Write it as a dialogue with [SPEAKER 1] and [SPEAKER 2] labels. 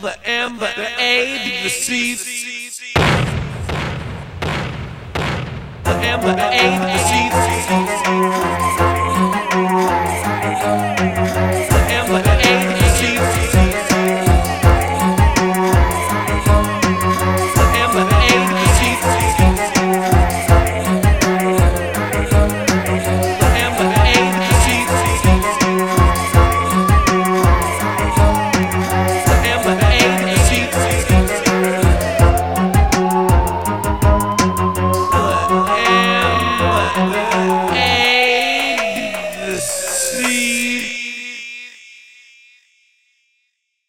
[SPEAKER 1] The M, the A, the C. The M, the A, the C. sleep.